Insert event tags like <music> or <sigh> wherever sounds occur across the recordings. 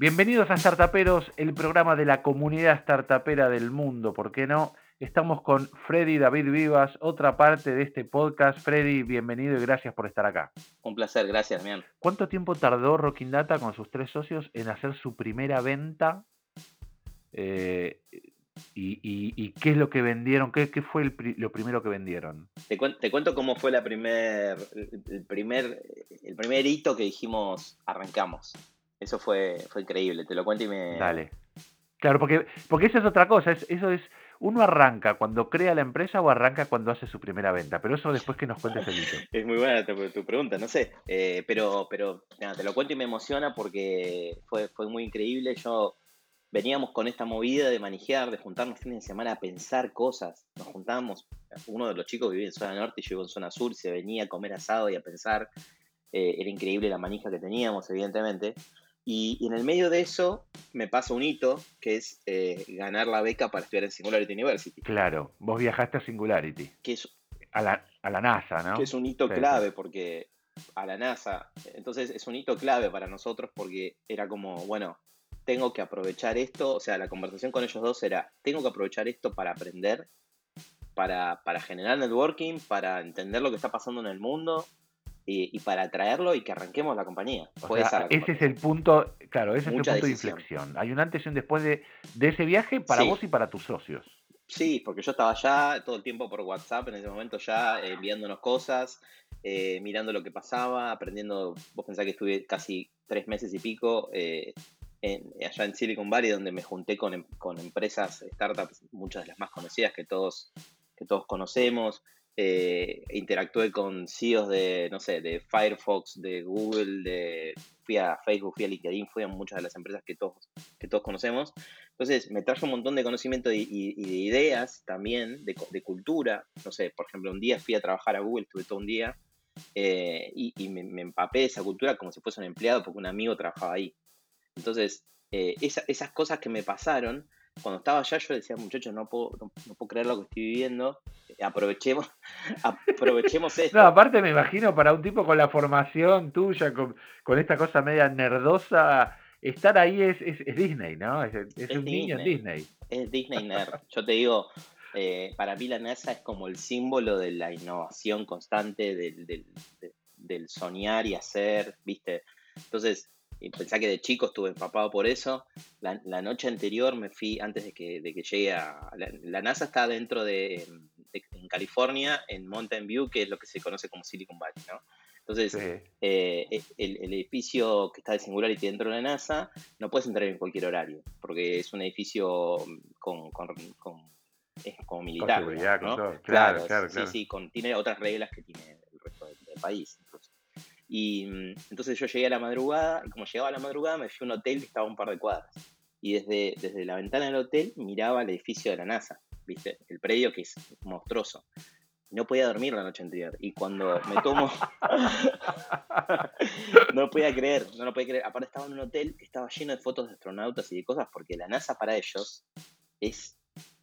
Bienvenidos a Startuperos, el programa de la comunidad startupera del mundo, ¿por qué no? Estamos con Freddy David Vivas, otra parte de este podcast. Freddy, bienvenido y gracias por estar acá. Un placer, gracias, Mian. ¿Cuánto tiempo tardó Rocking Data con sus tres socios en hacer su primera venta? Eh, y, qué es lo que vendieron? ¿Qué, fue lo primero que vendieron? Te, cuento cómo fue la primer, el, primer, el primer hito que dijimos arrancamos. Eso fue, fue increíble, te lo cuento y me... Dale. Claro, porque, porque eso es otra cosa, eso es uno arranca cuando crea la empresa o arranca cuando hace su primera venta, pero eso después que nos cuentes el hito. <laughs> Es muy buena tu, pregunta, no sé, eh, pero, pero te lo cuento y me emociona porque fue, fue muy increíble. Yo veníamos con esta movida de manejar, de juntarnos fines de semana a pensar cosas. Nos juntábamos, uno de los chicos vivía en zona norte y yo en zona sur, se venía a comer asado y a pensar. Eh, era increíble la manija que teníamos, evidentemente. Y, en el medio de eso me pasa un hito, que es eh, ganar la beca para estudiar en Singularity University. Claro, vos viajaste a Singularity. Que es, a, la, a la NASA, ¿no? Que es un hito clave porque a la NASA, entonces es un hito clave para nosotros porque era como, bueno, tengo que aprovechar esto, o sea, la conversación con ellos dos era, tengo que aprovechar esto para aprender, para, para generar networking, para entender lo que está pasando en el mundo y, para atraerlo y que arranquemos la compañía. ese es el punto, claro, ese es el punto de inflexión. Hay un antes y un después de, ese viaje para vos y para tus socios. Sí, porque yo estaba ya todo el tiempo por WhatsApp en ese momento ya eh, enviándonos cosas, eh, mirando lo que pasaba, aprendiendo. Vos pensás que estuve casi tres meses y pico eh, allá en Silicon Valley, donde me junté con, em, con, empresas, startups, muchas de las más conocidas que todos, que todos conocemos eh, interactué con CEOs de, no sé, de Firefox, de Google, de, fui a Facebook, fui a LinkedIn, fui a muchas de las empresas que todos, que todos conocemos. Entonces me trajo un montón de conocimiento y, de ideas también, de, de, cultura. No sé, por ejemplo, un día fui a trabajar a Google, estuve todo un día eh, y, me, empapé de esa cultura como si fuese un empleado porque un amigo trabajaba ahí. Entonces, eh, esas cosas que me pasaron cuando estaba allá yo decía, muchachos, no puedo, no, puedo creer lo que estoy viviendo, eh, aprovechemos, <laughs> aprovechemos esto. No, aparte me imagino para un tipo con la formación tuya, con, esta cosa media nerdosa, estar ahí es, es, Disney, ¿no? Es, un niño en Disney. Es Disney <laughs> nerd. Yo te digo, eh, para mí la NASA es como el símbolo de la innovación constante, del, del, del soñar y hacer, ¿viste? Entonces, y pensá que de chico estuve empapado por eso. La, noche anterior me fui, antes de que, de que llegue a... La, NASA está dentro de, en California, en Mountain View, que es lo que se conoce como Silicon Valley, ¿no? Entonces, eh, e, el, edificio que está de Singularity dentro de la NASA, no puedes entrar en cualquier horario, porque es un edificio con, con, es como militar. ¿no? claro, claro, Sí, sí, tiene otras reglas que tiene el resto del, país. Y mm, entonces yo llegué a la madrugada, y como llegaba a la madrugada me fui a un hotel que estaba a un par de cuadras. Y desde, desde la ventana del hotel miraba el edificio de la NASA, ¿viste? El predio que es monstruoso. No podía dormir la noche anterior. Y cuando me tomo. <laughs> no podía creer, no lo podía creer. Aparte estaba en un hotel que estaba lleno de fotos de astronautas y de cosas, porque la NASA para ellos es,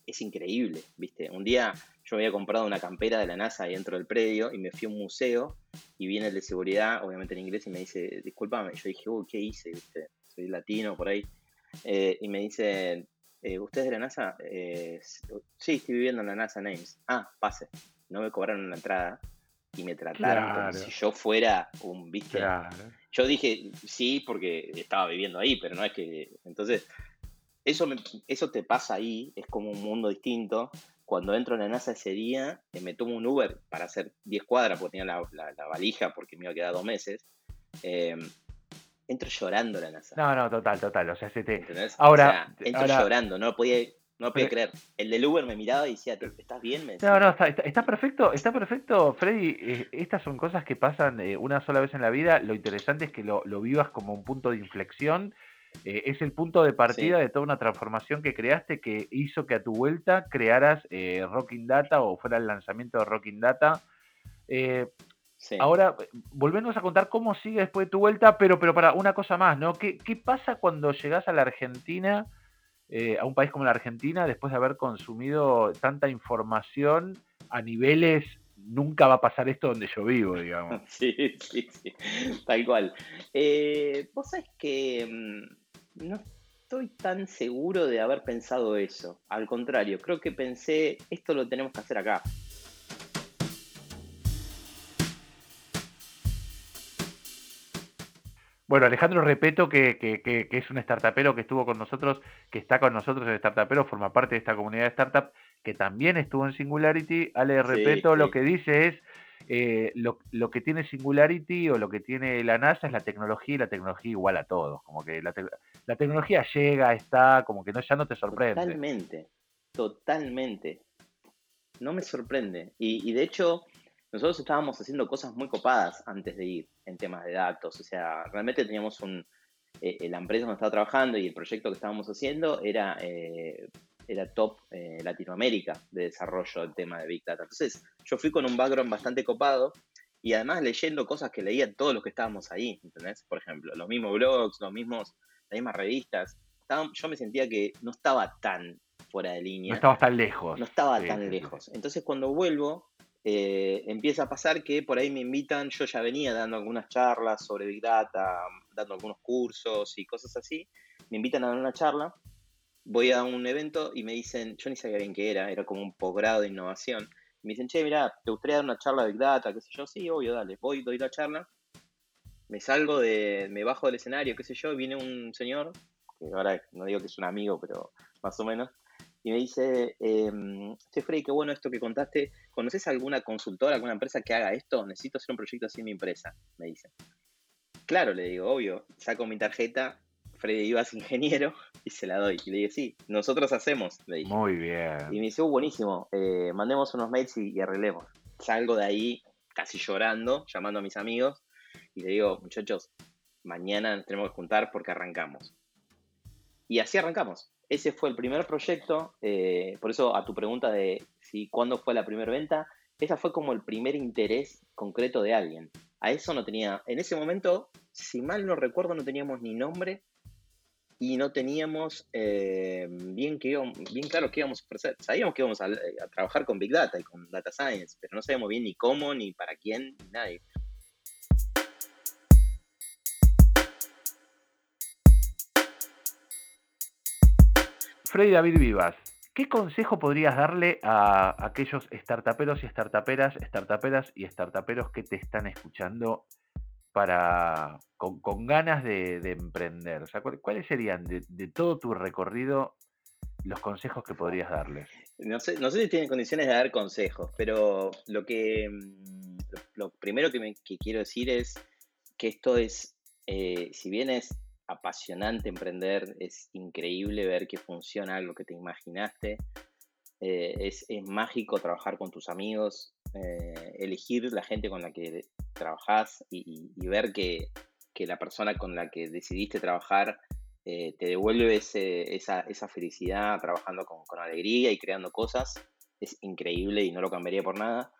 es increíble, ¿viste? Un día yo había comprado una campera de la NASA ahí dentro del predio y me fui a un museo y viene el de seguridad, obviamente en inglés, y me dice, discúlpame. yo dije, uy, ¿qué hice? Soy latino por ahí. Eh, y me dice, eh, ¿usted es de la NASA? Eh, sí, estoy viviendo en la NASA Names. Ah, pase. No me cobraron la entrada y me trataron como si yo fuera un, ¿viste? Yo dije, sí, porque estaba viviendo ahí, pero no es que... Entonces, eso, eso te pasa ahí, es como un mundo distinto cuando entro en la NASA ese día, eh, me tomo un Uber para hacer 10 cuadras, porque tenía la, valija, porque me iba a quedar dos meses. Em, entro llorando a la NASA. No, no, total, total. O sea, se te... Ahora, entro llorando, no lo podía, no podía creer. El del Uber me miraba y decía, ¿estás bien? No, no, está, perfecto, está perfecto, Freddy. Eh, estas son cosas que pasan eh, una sola vez en la vida. Lo interesante es que lo, lo vivas como un punto de inflexión eh, es el punto de partida de toda una transformación que creaste que hizo que a tu vuelta crearas eh, Rocking Data o fuera el lanzamiento de Rocking Data. Eh, ahora, volvemos a contar cómo sigue después de tu vuelta, pero, pero para una cosa más, ¿no? ¿Qué, qué pasa cuando llegas a la Argentina, a un país como la Argentina, después de haber consumido tanta información a niveles nunca va a pasar esto donde yo vivo, digamos. <laughs> Sí, sí, sí, tal cual. Eh, vos sabés que mm, no estoy tan seguro de haber pensado eso. Al contrario, creo que pensé, esto lo tenemos que hacer acá. Bueno, Alejandro Repeto, que, que, es un startupero que estuvo con nosotros, que está con nosotros en Startupero, forma parte de esta comunidad de startup, que también estuvo en Singularity. Ale Repeto lo que dice es, eh, lo, lo, que tiene Singularity o lo que tiene la NASA es la tecnología y la tecnología igual a todos. Como que la, tecnología llega, está, como que no, ya no te sorprende. Totalmente, totalmente. No me sorprende. Y, de hecho, nosotros estábamos haciendo cosas muy copadas antes de ir en temas de datos. O sea, realmente teníamos un. Eh, eh, la empresa donde estaba trabajando y el proyecto que estábamos haciendo era, era top Latinoamérica de desarrollo del tema de Big Data. Entonces, yo fui con un background bastante copado y además leyendo cosas que leían todos los que estábamos ahí, ¿entendés? Por ejemplo, los mismos blogs, los mismos, las mismas revistas. yo me sentía que no estaba tan fuera de línea. No estaba tan lejos. No estaba tan lejos. Entonces, cuando vuelvo, eh, empieza a pasar que por ahí me invitan, yo ya venía dando algunas charlas sobre Big Data, dando algunos cursos y cosas así, me invitan a dar una charla, voy a un evento y me dicen, yo ni sabía bien qué era, era como un posgrado de innovación, me dicen, che, mira, ¿te gustaría dar una charla de Big Data? ¿Qué sé yo? Sí, obvio, dale, voy, doy la charla, me salgo de, me bajo del escenario, qué sé yo, viene un señor, que ahora no digo que es un amigo, pero más o menos, y me dice, eh, che, Frey, qué bueno esto que contaste. ¿Conoces alguna consultora, alguna empresa que haga esto? Necesito hacer un proyecto así en mi empresa, me dice. Claro, le digo, obvio, saco mi tarjeta, Freddy Ibas ingeniero, <laughs> y se la doy. Y le digo, sí, nosotros hacemos, le dije. Muy bien. Y me dice, uh, buenísimo, eh, mandemos unos mails y, arreglemos. Salgo de ahí casi llorando, llamando a mis amigos, y le digo, muchachos, mañana nos tenemos que juntar porque arrancamos. Y así arrancamos ese fue el primer proyecto, eh, por eso a tu pregunta de si cuándo fue la primera venta, esa fue como el primer interés concreto de alguien. A eso no tenía, en ese momento, si mal no recuerdo, no teníamos ni nombre y no teníamos eh, bien, que bien claro qué íbamos a ofrecer. Sabíamos que íbamos a, a, trabajar con Big Data y con Data Science, pero no sabíamos bien ni cómo, ni para quién, ni nadie. Freddy David Vivas, ¿qué consejo podrías darle a aquellos startuperos y startuperas, startuperas y startuperos que te están escuchando para con, ganas de, emprender? ¿cuáles serían de, todo tu recorrido los consejos que podrías darles? No sé, no sé si tienen condiciones de dar consejos, pero lo que mm, lo, primero que, me, quiero decir es que esto es, eh, si bien es apasionante emprender, es increíble ver que funciona algo que te imaginaste, eh, es, mágico trabajar con tus amigos, eh, elegir la gente con la que trabajas y, ver que, la persona con la que decidiste trabajar eh, te devuelve esa, felicidad trabajando con, con, alegría y creando cosas, es increíble y no lo cambiaría por nada.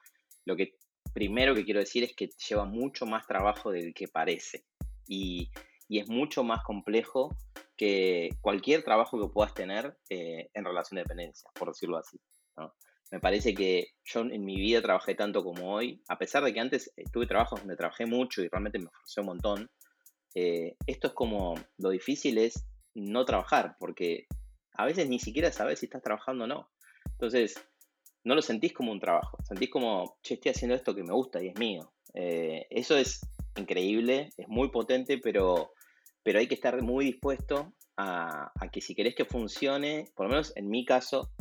Lo que primero que quiero decir es que lleva mucho más trabajo del que parece. Y, y es mucho más complejo que cualquier trabajo que puedas tener eh, en relación de dependencia, por decirlo así. Me parece que yo en mi vida trabajé tanto como hoy, a pesar de que antes tuve trabajos donde trabajé mucho y realmente me esforcé un montón, eh, esto es como lo difícil es no trabajar, porque a veces ni siquiera sabes si estás trabajando o no. Entonces, no lo sentís como un trabajo, sentís como, che, estoy haciendo esto que me gusta y es mío. Eh, eso es increíble, es muy potente, pero pero hay que estar muy dispuesto a, que si querés que funcione, por lo menos en mi caso,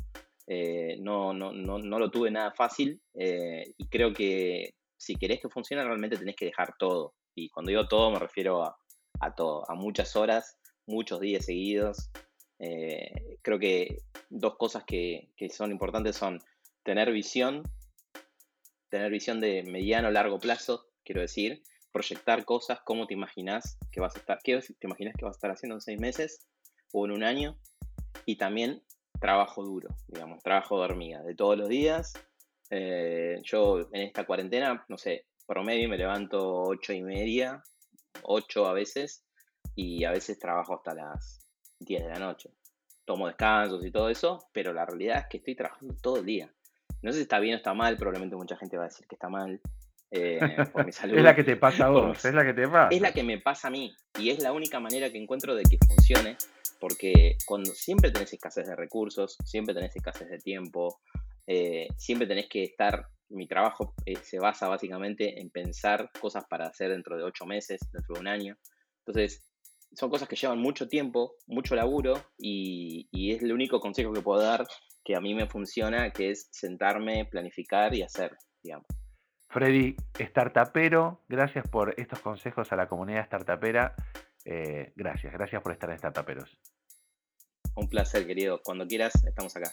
eh, no, no, no, no, lo tuve nada fácil eh, y creo que si querés que funcione realmente tenés que dejar todo. Y cuando digo todo me refiero a, todo, a muchas horas, muchos días seguidos. Eh, creo que dos cosas que, que son importantes son tener visión, tener visión de mediano largo plazo, quiero decir, proyectar cosas, cómo te imaginas que vas a estar, qué te imaginas que vas a estar haciendo en seis meses o en un año, y también trabajo duro, digamos, trabajo de hormiga, de todos los días. Eh, yo en esta cuarentena, no sé, promedio me levanto ocho y media, ocho a veces, y a veces trabajo hasta las 10 de la noche. Tomo descansos y todo eso, pero la realidad es que estoy trabajando todo el día. No sé si está bien o está mal, probablemente mucha gente va a decir que está mal, eh, <laughs> es la que te pasa a vos, es la que te pasa. Es la que me pasa a mí y es la única manera que encuentro de que funcione porque cuando siempre tenés escasez de recursos, siempre tenés escasez de tiempo, eh, siempre tenés que estar, mi trabajo eh, se basa básicamente en pensar cosas para hacer dentro de ocho meses, dentro de un año. Entonces, son cosas que llevan mucho tiempo, mucho laburo y, y es el único consejo que puedo dar que a mí me funciona, que es sentarme, planificar y hacer, digamos. Freddy, startupero, gracias por estos consejos a la comunidad startupera. Eh, gracias, gracias por estar en Startuperos. Un placer, querido. Cuando quieras, estamos acá.